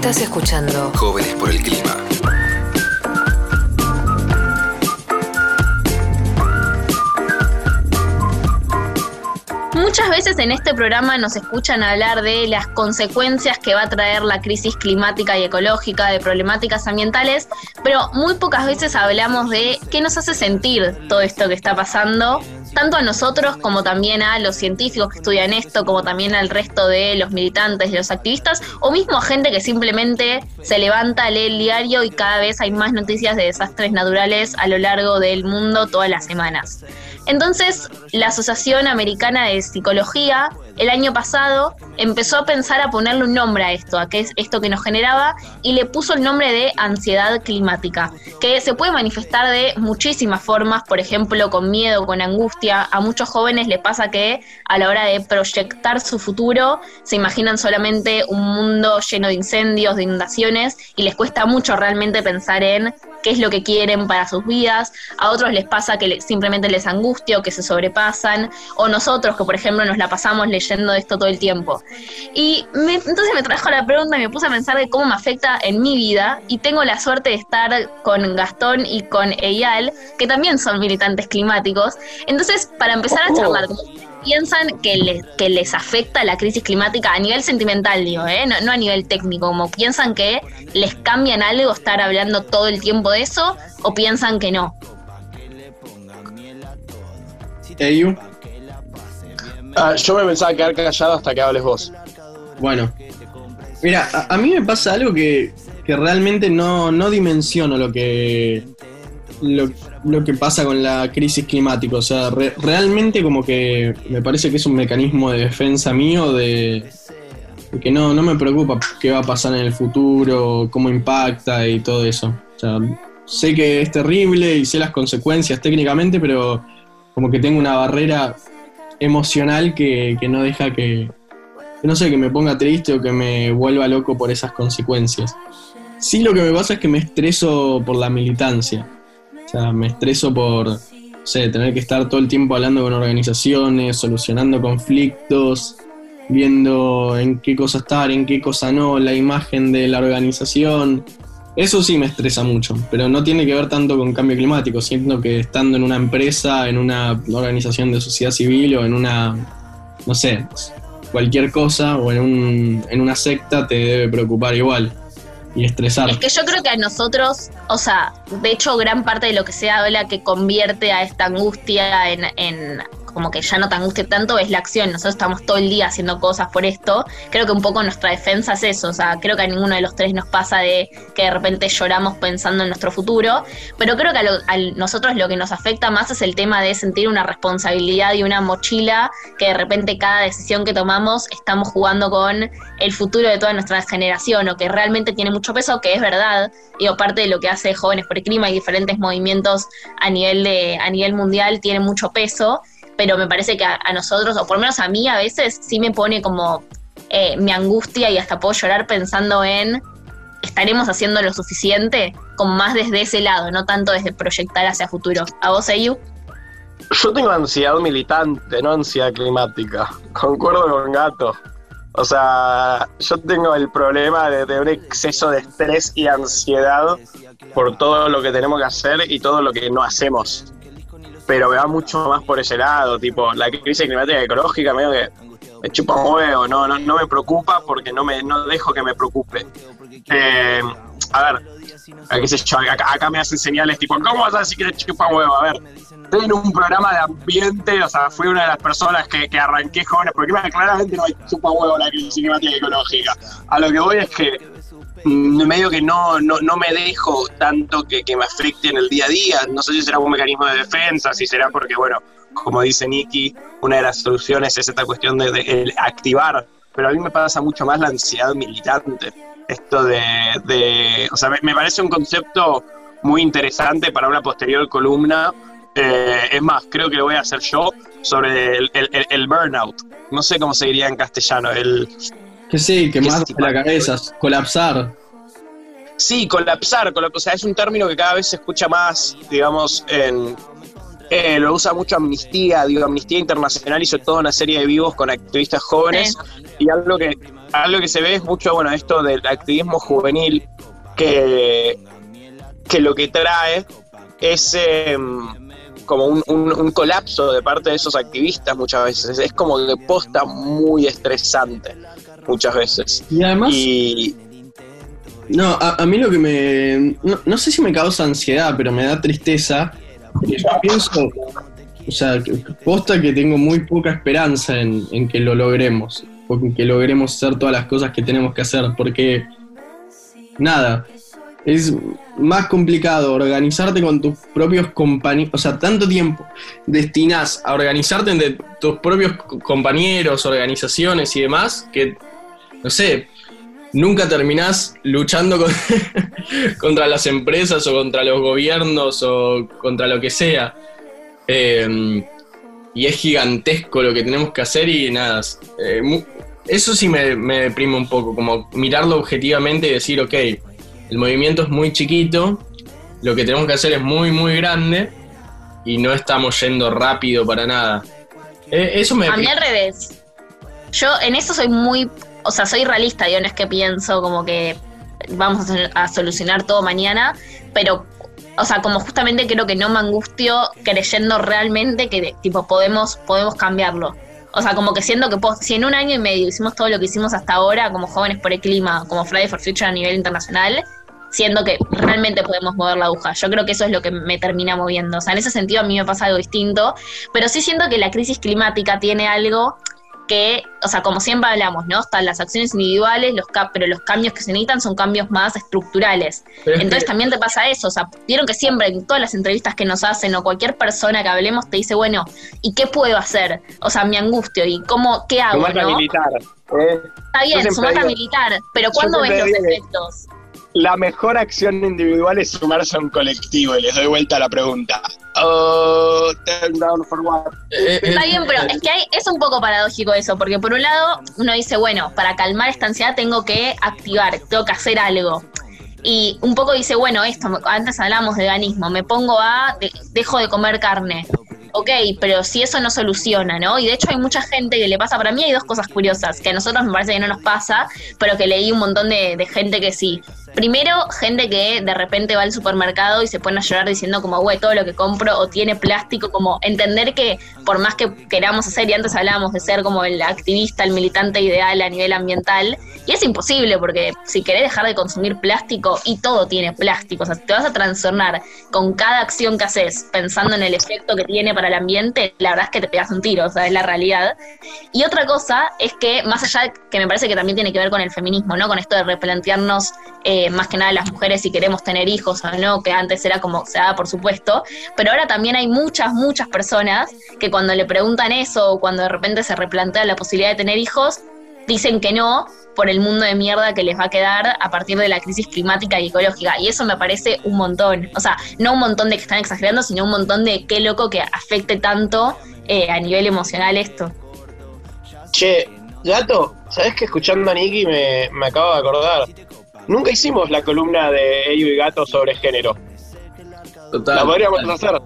Estás escuchando Jóvenes por el Clima. Muchas veces en este programa nos escuchan hablar de las consecuencias que va a traer la crisis climática y ecológica, de problemáticas ambientales, pero muy pocas veces hablamos de qué nos hace sentir todo esto que está pasando tanto a nosotros como también a los científicos que estudian esto, como también al resto de los militantes, de los activistas, o mismo a gente que simplemente se levanta, lee el diario y cada vez hay más noticias de desastres naturales a lo largo del mundo todas las semanas. Entonces, la Asociación Americana de Psicología el año pasado empezó a pensar a ponerle un nombre a esto, a qué es esto que nos generaba, y le puso el nombre de ansiedad climática, que se puede manifestar de muchísimas formas, por ejemplo, con miedo, con angustia. A muchos jóvenes les pasa que a la hora de proyectar su futuro se imaginan solamente un mundo lleno de incendios, de inundaciones, y les cuesta mucho realmente pensar en qué es lo que quieren para sus vidas, a otros les pasa que simplemente les angustia o que se sobrepasan, o nosotros que por ejemplo nos la pasamos leyendo esto todo el tiempo. Y entonces me trajo la pregunta y me puse a pensar de cómo me afecta en mi vida y tengo la suerte de estar con Gastón y con Eyal, que también son militantes climáticos. Entonces, para empezar a charlar, piensan que, les, que les afecta la crisis climática a nivel sentimental, digo, ¿eh? no, a nivel técnico, como piensan que les cambian algo estar hablando todo el tiempo de eso o piensan que no. Ah, yo me pensaba quedar callado hasta que hables vos. Bueno, mira, a, mí me pasa algo que, que realmente no, no dimensiono lo que, lo, que pasa con la crisis climática. O sea, realmente como que me parece que es un mecanismo de defensa mío de, que no, no me preocupa qué va a pasar en el futuro, cómo impacta y todo eso. O sea, sé que es terrible y sé las consecuencias técnicamente, pero como que tengo una barrera emocional que, que no deja que, no sé, que me ponga triste o que me vuelva loco por esas consecuencias. Sí lo que me pasa es que me estreso por la militancia. Sea, me estreso por, no sé, tener que estar todo el tiempo hablando con organizaciones, solucionando conflictos, viendo en qué cosa estar, en qué cosa no, la imagen de la organización. Eso sí me estresa mucho, pero no tiene que ver tanto con cambio climático. Siento que estando en una empresa, en una organización de sociedad civil o en una, no sé, cualquier cosa o en, un, en una secta te debe preocupar igual y estresar. Es que yo creo que a nosotros, o sea, de hecho gran parte de lo que se habla que convierte a esta angustia en, en como que ya no te angustie tanto es la acción. Nosotros estamos todo el día haciendo cosas por esto. Creo que un poco nuestra defensa es eso. O sea, creo que a ninguno de los tres nos pasa de que de repente lloramos pensando en nuestro futuro. Pero creo que a, nosotros lo que nos afecta más es el tema de sentir una responsabilidad y una mochila que de repente cada decisión que tomamos estamos jugando con el futuro de toda nuestra generación o que realmente tiene mucho peso, que es verdad. Y parte de lo que hace Jóvenes por el Clima y diferentes movimientos a nivel, de, a nivel mundial tiene mucho peso pero me parece que a, nosotros, o por lo menos a mí a veces, sí me pone como eh, mi angustia y hasta puedo llorar pensando en estaremos haciendo lo suficiente, como más desde ese lado, no tanto desde proyectar hacia futuro. ¿A vos, Ayu? Yo tengo ansiedad militante, no ansiedad climática. Concuerdo con Gato. O sea, yo tengo el problema de, de, un exceso de estrés y ansiedad por todo lo que tenemos que hacer y todo lo que no hacemos pero me va mucho más por ese lado, tipo, la crisis climática ecológica medio que me chupa huevo, no, no, no me preocupa porque no me no dejo que me preocupe. Eh, a ver, qué sé yo, acá, me hacen señales tipo, ¿cómo vas a decir que te chupa huevo? A ver, estoy en un programa de ambiente, o sea, fui una de las personas que, que arranqué jóvenes, porque claramente no hay chupa huevo la crisis climática ecológica. A lo que voy es que medio que no, no, no me dejo tanto que, me afecte en el día a día. No sé si será un mecanismo de defensa, si será porque, bueno, como dice Nicky, una de las soluciones es esta cuestión de, activar, pero a mí me pasa mucho más la ansiedad militante. Esto de, o sea, me, parece un concepto muy interesante para una posterior columna. Eh, es más, creo que lo voy a hacer yo sobre el, el burnout. No sé cómo se diría en castellano, el, que sí, que más la cabeza, colapsar. Sí, colapsar, o sea, es un término que cada vez se escucha más, digamos, en, eh, lo usa mucho Amnistía, digo, Amnistía Internacional hizo toda una serie de vivos con activistas jóvenes y algo que, algo que se ve es mucho, bueno, esto del activismo juvenil que, que lo que trae es em, como un, colapso de parte de esos activistas muchas veces. Es como de posta muy estresante muchas veces. Y además... no, a, mí lo que me... No, sé si me causa ansiedad, pero me da tristeza. Yo pienso, o sea, posta que tengo muy poca esperanza en, en que lo logremos, en que logremos hacer todas las cosas que tenemos que hacer, porque nada, es más complicado organizarte con tus propios compañeros, o sea, tanto tiempo destinas a organizarte entre tus propios compañeros, organizaciones y demás, que, no sé, nunca terminás luchando contra las empresas o contra los gobiernos o contra lo que sea. Em, y es gigantesco lo que tenemos que hacer y nada, eh, eso sí me, me deprime un poco, como mirarlo objetivamente y decir, ok, el movimiento es muy chiquito, lo que tenemos que hacer es muy, muy grande y no estamos yendo rápido para nada. Eh, eso me... A mí al revés. Yo en eso soy muy, o sea, soy realista, yo no es que pienso como que vamos a, solucionar todo mañana, pero, o sea, como justamente creo que no me angustio creyendo realmente que tipo podemos, podemos cambiarlo. O sea, como que siento que si en un año y medio hicimos todo lo que hicimos hasta ahora, como jóvenes por el clima, como Friday for Future a nivel internacional, siendo que realmente podemos mover la aguja. Yo creo que eso es lo que me termina moviendo. O sea, en ese sentido a mí me pasa algo distinto, pero sí siento que la crisis climática tiene algo que, o sea, como siempre hablamos, ¿no? Están las acciones individuales, los pero los cambios que se necesitan son cambios más estructurales. Entonces también te pasa eso, o sea, vieron que siempre en todas las entrevistas que nos hacen o cualquier persona que hablemos te dice, bueno, ¿y qué puedo hacer? O sea, mi angustio y cómo, ¿qué hago? ¿no? militar. ¿eh? Está bien, sumate a militar, pero ¿cuándo ves los efectos? La mejor acción individual es sumarse a un colectivo y les doy vuelta a la pregunta. Oh, down for what? Eh, eh, Está bien, pero es que hay, es un poco paradójico eso, porque por un lado uno dice, bueno, para calmar esta ansiedad tengo que activar, tengo que hacer algo. Y un poco dice, bueno, esto, antes hablamos de veganismo, me pongo a, dejo de comer carne. Ok, pero si eso no soluciona, ¿no? Y de hecho hay mucha gente que le pasa, para mí hay dos cosas curiosas, que a nosotros me parece que no nos pasa, pero que leí un montón de, de gente que sí. Primero, gente que de repente va al supermercado y se pone a llorar diciendo como, güey, todo lo que compro o tiene plástico, como entender que por más que queramos hacer, y antes hablábamos de ser como el activista, el militante ideal a nivel ambiental, y es imposible porque si querés dejar de consumir plástico y todo tiene plástico, o sea, te vas a transformar con cada acción que haces pensando en el efecto que tiene para el ambiente, la verdad es que te pegas un tiro, o sea, es la realidad. Y otra cosa es que, más allá que me parece que también tiene que ver con el feminismo, ¿no? Con esto de replantearnos... Eh, más que nada las mujeres si queremos tener hijos o no, que antes era como se daba por supuesto, pero ahora también hay muchas, muchas personas que cuando le preguntan eso o cuando de repente se replantea la posibilidad de tener hijos, dicen que no por el mundo de mierda que les va a quedar a partir de la crisis climática y ecológica. Y eso me parece un montón. O sea, no un montón de que están exagerando, sino un montón de qué loco que afecte tanto eh, a nivel emocional esto. Che, Gato, ¿sabes que escuchando a Nicky me, me acabo de acordar? Nunca hicimos la columna de Ello y Gato sobre género. Total, la podríamos hacer.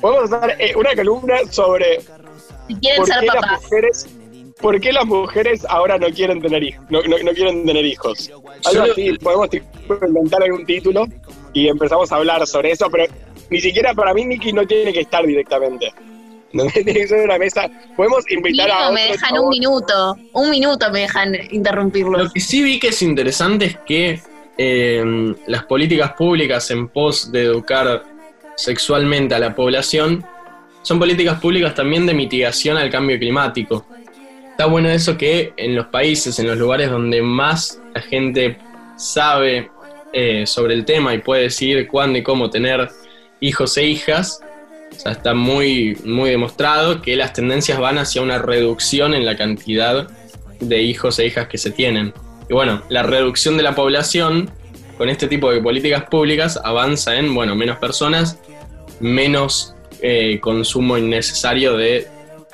Podemos hacer eh, una columna sobre si quieren ser papás. ¿Por qué las mujeres ahora no quieren tener hijos? No, quieren tener hicos. Algo así, podemos inventar algún título y empezamos a hablar sobre eso, pero ni siquiera para mí Nicky no tiene que estar directamente. No tiene que ser una mesa. Podemos invitar a. me dejan un minuto. Un minuto me dejan interrumpirlo. Lo que sí vi que es interesante es que eh, las políticas públicas en pos de educar sexualmente a la población son políticas públicas también de mitigación al cambio climático. Está bueno eso que en los países, en los lugares donde más la gente sabe eh, sobre el tema y puede decidir cuándo y cómo tener hijos e hijas, o sea, está muy, muy demostrado que las tendencias van hacia una reducción en la cantidad de hijos e hijas que se tienen. Y bueno, la reducción de la población con este tipo de políticas públicas avanza en, bueno, menos personas, menos eh, consumo innecesario de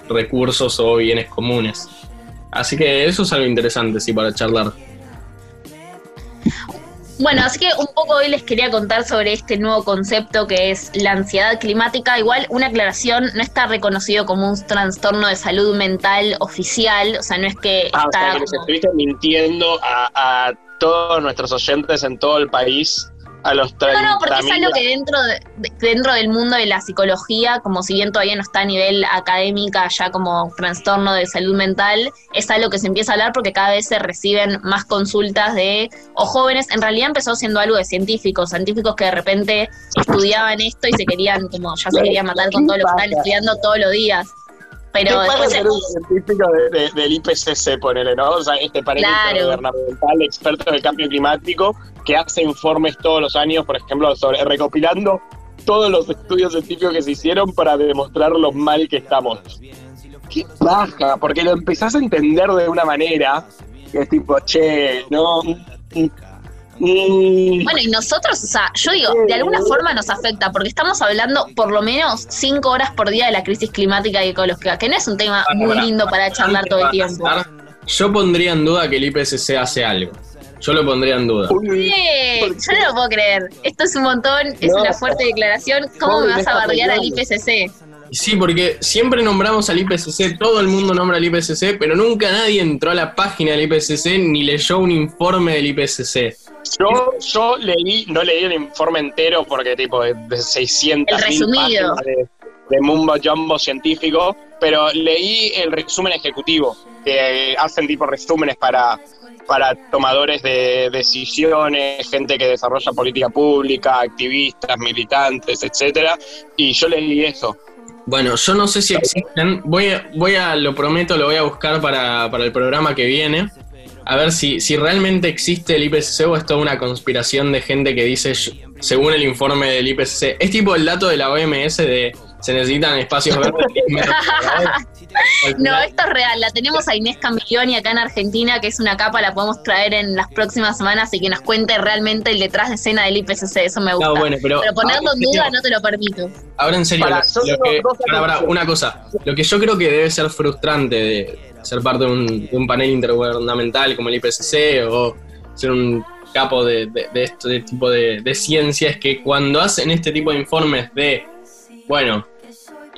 recursos o bienes comunes. Así que eso es algo interesante, sí, para charlar. Bueno, así que un poco hoy les quería contar sobre este nuevo concepto que es la ansiedad climática. Igual una aclaración, no está reconocido como un trastorno de salud mental oficial, o sea, no es que... Ah, está o sea, que estuviste mintiendo a, a todos nuestros oyentes en todo el país a los 30 No, no, porque es algo que dentro, de- de- dentro del mundo de la psicología, como si bien todavía no está a nivel académica, ya como trastorno de salud mental, es algo que se empieza a hablar porque cada vez se reciben más consultas de, o jóvenes, en realidad empezó siendo algo de científicos, científicos que de repente estudiaban esto y se querían, como ya se querían matar con todo lo que estaban estudiando todos los días. ¿Qué Pero después ser un científico de- de- del IPCC, ponele, ¿no? O sea, este panel Claro. gubernamental de expertos del cambio climático que hace informes todos los años, por ejemplo, sobre recopilando todos los estudios científicos que se hicieron para demostrar lo mal que estamos. Qué baja, porque lo empezás a entender de una manera que es tipo, che, no. Mm, Bueno, y nosotros, o sea, yo digo, de alguna forma nos afecta, porque estamos hablando por lo menos cinco horas por día de la crisis climática y ecológica, que no es un tema muy Ahora, lindo para charlar todo el tiempo. Yo pondría en duda que el IPCC hace algo. Yo lo pondría en duda. uy, Sí, yo no lo puedo creer. Esto es un montón, es No. una fuerte declaración. ¿Cómo me vas a bardear al IPCC? Sí, porque siempre nombramos al IPCC, todo el mundo nombra al IPCC, pero nunca nadie entró a la página del IPCC ni leyó un informe del IPCC. Yo, yo leí, no leí el informe entero porque tipo de, de 600 El resumido. páginas de, de mumbo jumbo científico, pero leí el resumen ejecutivo, que hacen tipo resúmenes para, para tomadores de decisiones, gente que desarrolla política pública, activistas, militantes, etcétera, y yo leí eso. Bueno, yo no sé si existen. Voy a, voy a lo prometo, lo voy a buscar para, para el programa que viene. A ver si, si realmente existe el IPCC o es toda una conspiración de gente que dice, "Yo- según el informe del IPCC, es tipo el dato de la OMS de se necesitan espacios verdes. 10 metros cuadrados. Al No, esto es real. La tenemos a Inés Campioni acá en Argentina, que es una capa, la podemos traer en las próximas semanas y que nos cuente realmente el detrás de escena del IPCC. Eso me gusta. No, bueno, pero, Pero ponerlo en duda no te lo permito. ahora en serio, Pará, lo- que- anuncios. una cosa, lo que yo creo que debe ser frustrante de ser parte de un, de un panel intergubernamental como el IPCC o ser un capo de, de- de este tipo de, de ciencia es que cuando hacen este tipo de informes de, bueno,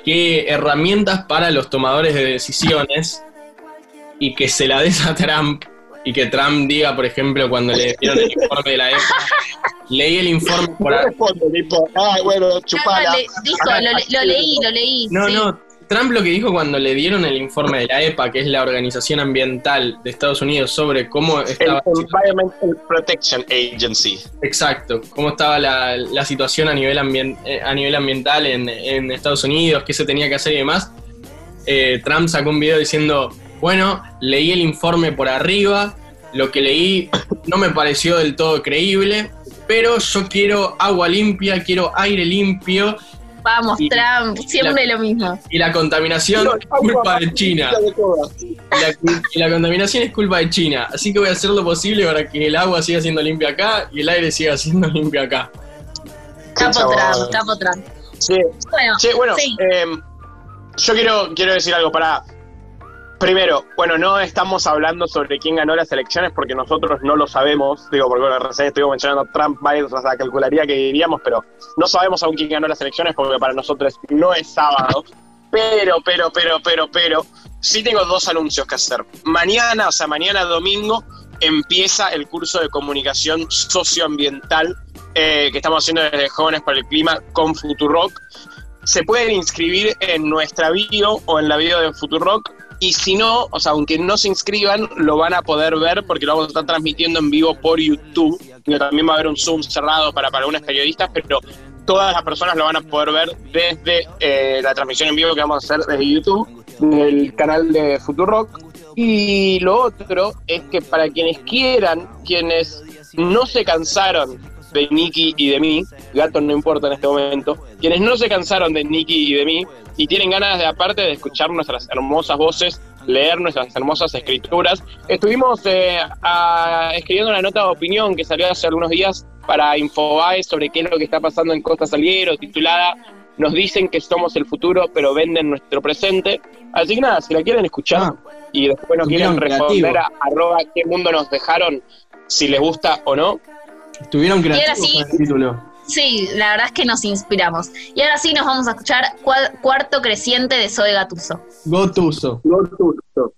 qué herramientas para los tomadores de decisiones y que se la des a Trump y que Trump diga, por ejemplo, cuando le dieron el informe de la EPA, leí el informe por No ahí. tipo, ah, bueno, chupala. No, le- dijo, lo, lo leí, lo leí. No, sí. no. Trump lo que dijo cuando le dieron el informe de la EPA, que es la Organización Ambiental de Estados Unidos, sobre cómo El estaba Environmental Protection Agency. exacto, cómo estaba la, la situación a nivel, eh, a nivel ambiental en, en Estados Unidos, qué se tenía que hacer y demás, eh, Trump sacó un video diciendo, bueno, leí el informe por arriba, lo que leí no me pareció del todo creíble, pero yo quiero agua limpia, quiero aire limpio Vamos, Y- Trump, siempre lo mismo. y la contaminación es culpa de China. De. Y la, y la contaminación es culpa de China. Así que voy a hacer lo posible para que el agua siga siendo limpia acá y el aire siga siendo limpio acá. Capo. Trump, capo Trump. Sí, Bueno, Che, bueno, sí. em, yo quiero, quiero decir algo para. Primero, bueno, no estamos hablando sobre quién ganó las elecciones porque nosotros no lo sabemos. Digo, porque bueno, recién estuvimos mencionando Trump, Biden, o sea, calcularía que diríamos, pero no sabemos aún quién ganó las elecciones porque para nosotros no es sábado. Pero, pero, pero, pero, pero, sí tengo dos anuncios que hacer. Mañana, o sea, mañana domingo, empieza el curso de comunicación socioambiental eh, que estamos haciendo desde Jóvenes para el Clima con Futurock se pueden inscribir en nuestra bio o en la bio de Futurock. Y si no, o sea, aunque no se inscriban, lo van a poder ver porque lo vamos a estar transmitiendo en vivo por YouTube. También va a haber un Zoom cerrado para, para algunos periodistas, pero todas las personas lo van a poder ver desde eh, la transmisión en vivo que vamos a hacer desde YouTube, del canal de Futurock. Y lo otro es que para quienes quieran, quienes no se cansaron de Nicky y de mí, gato no importa en este momento, quienes no se cansaron de Nicky y de mí y tienen ganas de aparte de escuchar nuestras hermosas voces, leer nuestras hermosas escrituras, estuvimos eh, a- escribiendo una nota de opinión que salió hace algunos días para Infobae sobre qué es lo que está pasando en Costa Salguero, titulada Nos dicen que somos el futuro, pero venden nuestro presente. Así que nada, si la quieren escuchar Ah, y después nos quieren responder a arroba qué mundo nos dejaron, si les gusta o no, Estuvieron creativos con el título. Sí, la verdad es que nos inspiramos. Y ahora sí nos vamos a escuchar Cua- Cuarto Creciente de Zoe Gatuso. Gotuso. Gotuso.